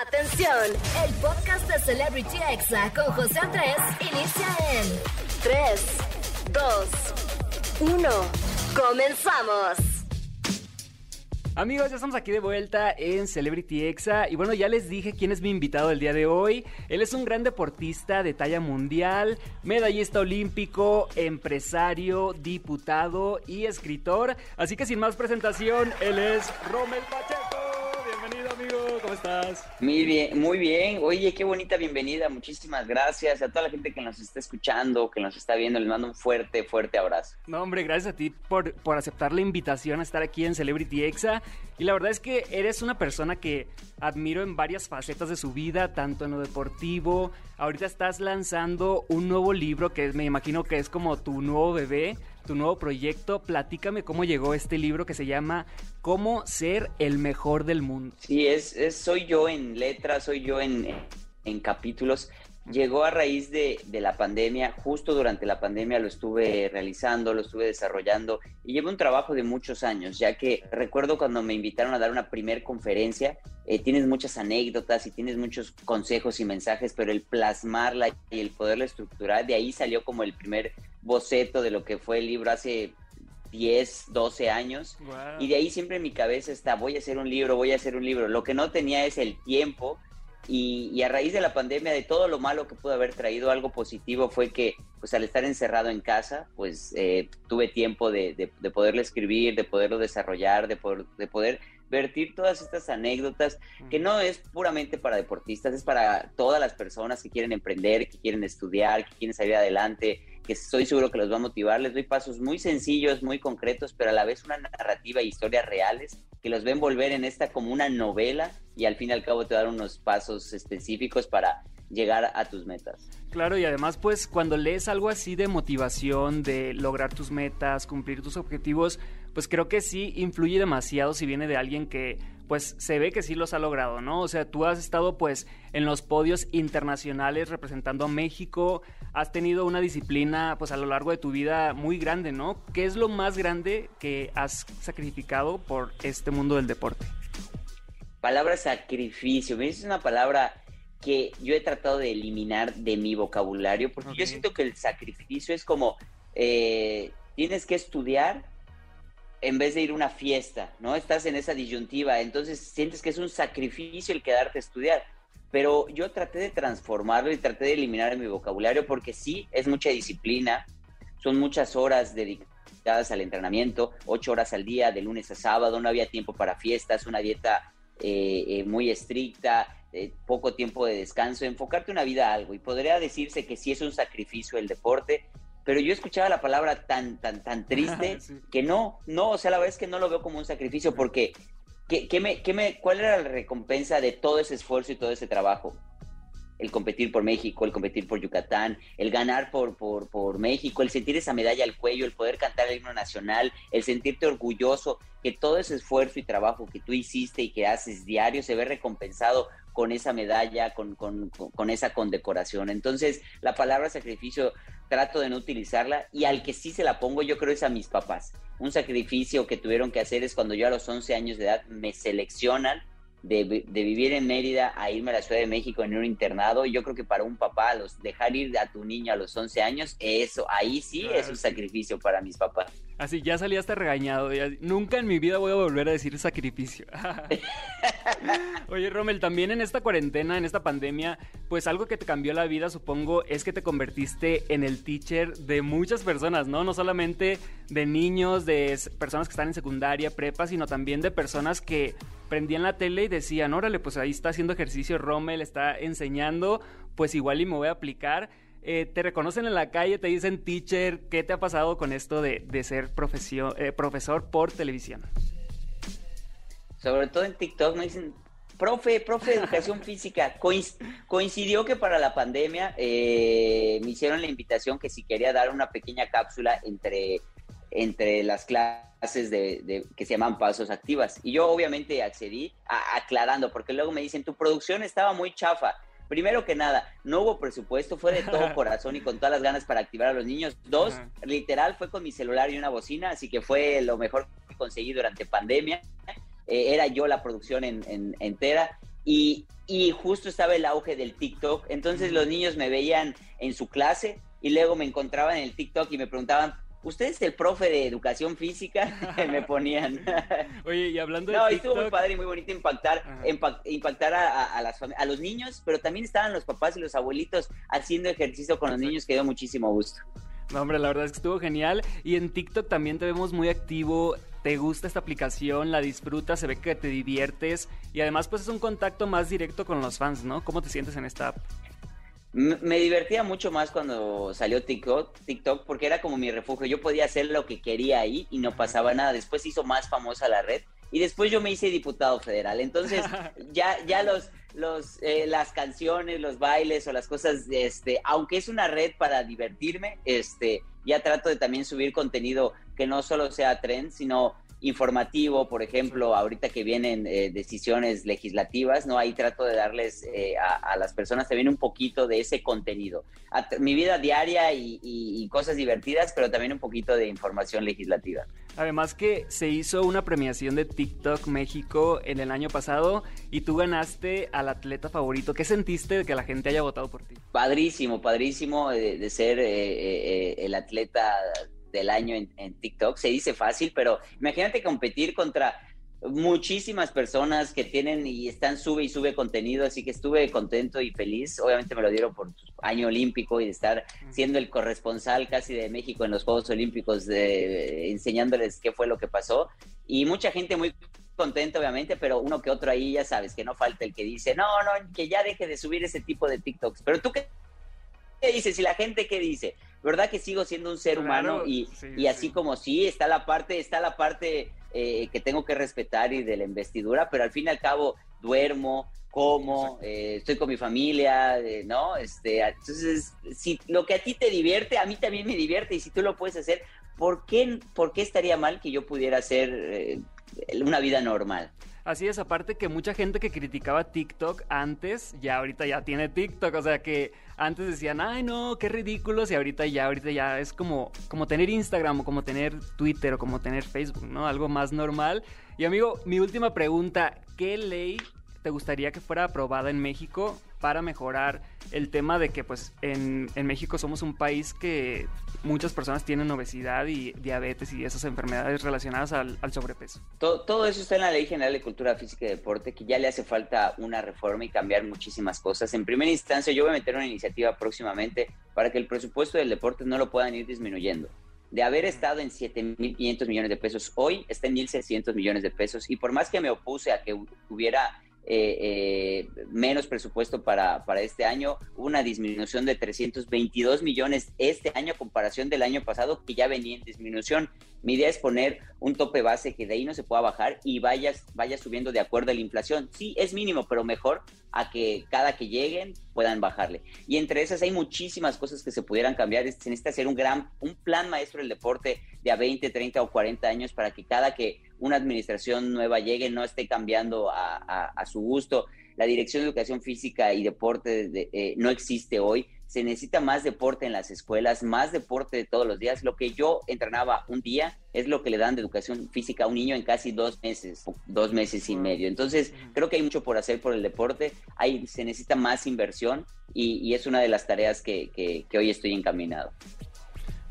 Atención, el podcast de Celebrity Exa con José Andrés inicia en 3, 2, 1. Comenzamos. Amigos, ya estamos aquí de vuelta en Celebrity Exa y bueno, ya les dije quién es mi invitado el día de hoy. Él es un gran deportista de talla mundial, medallista olímpico, empresario, diputado y escritor. Así que sin más presentación, él es Rommel Pacheco. Muy bien, muy bien. Oye, qué bonita bienvenida. Muchísimas gracias a toda la gente que nos está escuchando, que nos está viendo. Les mando un fuerte, fuerte abrazo. No, hombre, gracias a ti por, por aceptar la invitación a estar aquí en Celebrity Exa. Y la verdad es que eres una persona que admiro en varias facetas de su vida, tanto en lo deportivo. Ahorita estás lanzando un nuevo libro que me imagino que es como tu nuevo bebé tu nuevo proyecto. Platícame cómo llegó este libro que se llama Cómo ser el mejor del mundo. Sí, es, es soy yo en letras, soy yo en, en capítulos. Llegó a raíz de, de, la pandemia, justo durante la pandemia lo estuve realizando, lo estuve desarrollando y llevo un trabajo de muchos años, ya que recuerdo cuando me invitaron a dar una primer conferencia, eh, tienes muchas anécdotas y tienes muchos consejos y mensajes, pero el plasmarla y el poderla estructurar, de ahí salió como el primer boceto de lo que fue el libro hace 10, 12 años. Wow. Y de ahí siempre en mi cabeza está, voy a hacer un libro, voy a hacer un libro. Lo que no tenía es el tiempo. Y, y, a raíz de la pandemia, de todo lo malo que pudo haber traído, algo positivo fue que, pues al estar encerrado en casa, pues eh, tuve tiempo de, de, de, poderlo escribir, de poderlo desarrollar, de poder, de poder vertir todas estas anécdotas, que no es puramente para deportistas, es para todas las personas que quieren emprender, que quieren estudiar, que quieren salir adelante, que estoy seguro que los va a motivar. Les doy pasos muy sencillos, muy concretos, pero a la vez una narrativa e historias reales que los ven volver en esta como una novela y al fin y al cabo te dan unos pasos específicos para llegar a tus metas. Claro, y además pues cuando lees algo así de motivación, de lograr tus metas, cumplir tus objetivos, pues creo que sí influye demasiado si viene de alguien que pues se ve que sí los ha logrado, ¿no? O sea, tú has estado pues en los podios internacionales representando a México, has tenido una disciplina pues a lo largo de tu vida muy grande, ¿no? ¿Qué es lo más grande que has sacrificado por este mundo del deporte? Palabra sacrificio, me dices una palabra que yo he tratado de eliminar de mi vocabulario, porque okay. yo siento que el sacrificio es como, eh, tienes que estudiar en vez de ir a una fiesta, ¿no? Estás en esa disyuntiva, entonces sientes que es un sacrificio el quedarte a estudiar. Pero yo traté de transformarlo y traté de eliminar mi vocabulario porque sí, es mucha disciplina, son muchas horas dedicadas al entrenamiento, ocho horas al día, de lunes a sábado, no había tiempo para fiestas, una dieta eh, eh, muy estricta, eh, poco tiempo de descanso, enfocarte una vida a algo. Y podría decirse que sí es un sacrificio el deporte, pero yo escuchaba la palabra tan, tan, tan triste sí. que no, no, o sea, la verdad es que no lo veo como un sacrificio porque ¿qué, qué me, qué me, ¿cuál era la recompensa de todo ese esfuerzo y todo ese trabajo? El competir por México, el competir por Yucatán, el ganar por, por, por México, el sentir esa medalla al cuello, el poder cantar el himno nacional, el sentirte orgulloso, que todo ese esfuerzo y trabajo que tú hiciste y que haces diario se ve recompensado con esa medalla, con, con, con, esa condecoración. Entonces, la palabra sacrificio trato de no utilizarla y al que sí se la pongo yo creo es a mis papás. Un sacrificio que tuvieron que hacer es cuando yo a los 11 años de edad me seleccionan de, de, vivir en Mérida a irme a la Ciudad de México en un internado. Yo creo que para un papá, los, dejar ir a tu niño a los 11 años, eso, ahí sí claro, es un sacrificio para mis papás. Así, ya salí hasta regañado. Nunca en mi vida voy a volver a decir sacrificio. Oye, Rommel, también en esta cuarentena, en esta pandemia, pues algo que te cambió la vida, supongo, es que te convertiste en el teacher de muchas personas, ¿no? No solamente de niños, de personas que están en secundaria, prepa, sino también de personas que prendían la tele y decían, órale, pues ahí está haciendo ejercicio Rommel, está enseñando, pues igual y me voy a aplicar. Eh, te reconocen en la calle, te dicen teacher, ¿qué te ha pasado con esto de, de ser eh, profesor por televisión? Sobre todo en TikTok me dicen, profe, profe de educación física. coincidió que para la pandemia eh, me hicieron la invitación que si quería dar una pequeña cápsula entre, entre las clases de, de, que se llaman pasos activas. Y yo obviamente accedí a, aclarando, porque luego me dicen, tu producción estaba muy chafa. Primero que nada, no hubo presupuesto, fue de todo corazón y con todas las ganas para activar a los niños. Dos, Ajá. literal, fue con mi celular y una bocina, así que fue lo mejor que conseguí durante pandemia. Eh, era yo la producción en, en, entera. Y, y justo estaba el auge del TikTok. Entonces los niños me veían en su clase y luego me encontraban en el TikTok y me preguntaban, ¿usted es el profe de educación física? me ponían. Oye, y hablando de No, TikTok... estuvo muy padre y muy bonito impactar, impactar a, a, las a los niños, pero también estaban los papás y los abuelitos haciendo ejercicio con los niños, que dio muchísimo gusto. No, hombre, la verdad es que estuvo genial. Y en TikTok también te vemos muy activo. ¿Te gusta esta aplicación? ¿La disfrutas? Se ve que te diviertes. Y además, pues es un contacto más directo con los fans, ¿no? ¿Cómo te sientes en esta app? Me divertía mucho más cuando salió TikTok, TikTok porque era como mi refugio. Yo podía hacer lo que quería ahí y no pasaba nada. Después hizo más famosa la red y después yo me hice diputado federal. Entonces ya, ya los, los, eh, las canciones, los bailes o las cosas, este, aunque es una red para divertirme, este, ya trato de también subir contenido que no solo sea trend, sino informativo, por ejemplo, ahorita que vienen eh, decisiones legislativas, ¿no? Ahí trato de darles eh, a, las personas también un poquito de ese contenido. mi vida diaria y, cosas divertidas, pero también un poquito de información legislativa. Además que se hizo una premiación de TikTok México en el año pasado y tú ganaste al atleta favorito. ¿Qué sentiste de que la gente haya votado por ti? Padrísimo, padrísimo de, de ser eh, el atleta del año en, TikTok. Se dice fácil, pero imagínate competir contra muchísimas personas que tienen y están sube y sube contenido, así que estuve contento y feliz. Obviamente me lo dieron por año olímpico y de estar siendo el corresponsal casi de México en los Juegos Olímpicos, de, enseñándoles qué fue lo que pasó. Y mucha gente muy contenta, obviamente, pero uno que otro ahí, ya sabes, que no falta el que dice, no, no, que ya deje de subir ese tipo de TikToks. Pero tú qué dices y la gente qué dice verdad que sigo siendo un ser humano y, y así como sí, está la parte, está la parte eh, que tengo que respetar y de la investidura, pero al fin y al cabo duermo, como, eh, estoy con mi familia, eh, ¿no? Este, entonces, si lo que a ti te divierte, a mí también me divierte y si tú lo puedes hacer, ¿por qué, por qué estaría mal que yo pudiera hacer una vida normal? Así es, aparte que mucha gente que criticaba TikTok antes, ya ahorita ya tiene TikTok, o sea que antes decían, ay no, qué ridículos, y ahorita ya, ahorita ya es como, como tener Instagram o como tener Twitter o como tener Facebook, ¿no? Algo más normal. Y amigo, mi última pregunta, ¿qué ley te gustaría que fuera aprobada en México para mejorar el tema de que pues en, en México somos un país que muchas personas tienen obesidad y diabetes y esas enfermedades relacionadas al, sobrepeso. Todo, todo, eso está en la Ley General de Cultura Física y Deporte, que ya le hace falta una reforma y cambiar muchísimas cosas. En primera instancia, yo voy a meter una iniciativa próximamente para que el presupuesto del deporte no lo puedan ir disminuyendo. De haber estado en 7.500 millones de pesos, hoy está en 1.600 millones de pesos. Y por más que me opuse a que hubiera eh, eh, menos presupuesto para, para este año, una disminución de 322 millones este año a comparación del año pasado que ya venía en disminución. Mi idea es poner un tope base que de ahí no se pueda bajar y vaya, vaya subiendo de acuerdo a la inflación. Sí, es mínimo, pero mejor a que cada que lleguen puedan bajarle. Y entre esas hay muchísimas cosas que se pudieran cambiar. Se necesita hacer un gran, un plan maestro del deporte de a 20, 30 o 40 años para que cada que una administración nueva llegue no esté cambiando a, su gusto. La Dirección de Educación Física y Deporte eh, no existe hoy se necesita más deporte en las escuelas, más deporte de todos los días. Lo que yo entrenaba un día es lo que le dan de educación física a un niño en casi dos meses, dos meses y medio. Entonces, creo que hay mucho por hacer por el deporte, hay, se necesita más inversión y, es una de las tareas que, que hoy estoy encaminado.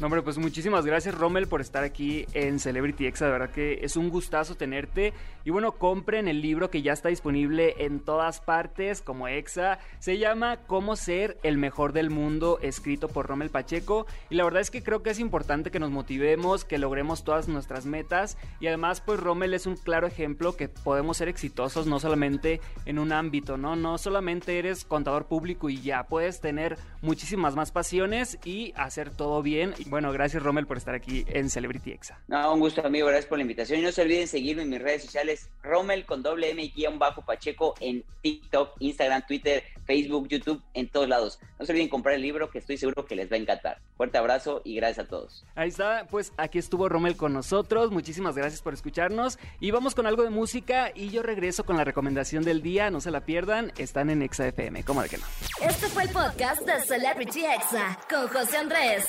No, hombre, pues muchísimas gracias, Rommel, por estar aquí en Celebrity Exa. De verdad que es un gustazo tenerte. Y bueno, compren el libro que ya está disponible en todas partes, como Exa. Se llama Cómo ser el mejor del mundo, escrito por Rommel Pacheco. Y la verdad es que creo que es importante que nos motivemos, que logremos todas nuestras metas. Y además, pues Rommel es un claro ejemplo que podemos ser exitosos no solamente en un ámbito, ¿no? No solamente eres contador público y ya, puedes tener muchísimas más pasiones y hacer todo bien. Bueno, gracias Rommel por estar aquí en Celebrity Exa. No, un gusto amigo, gracias por la invitación. Y no se olviden seguirme en mis redes sociales, Rommel con doble M y guion bajo Pacheco en TikTok, Instagram, Twitter, Facebook, YouTube, en todos lados. No se olviden comprar el libro que estoy seguro que les va a encantar. Fuerte abrazo y gracias a todos. Ahí está, pues aquí estuvo Rommel con nosotros. Muchísimas gracias por escucharnos. Y vamos con algo de música y yo regreso con la recomendación del día. No se la pierdan, están en Exa FM. ¿Cómo de que no? Este fue el podcast de Celebrity Exa con José Andrés.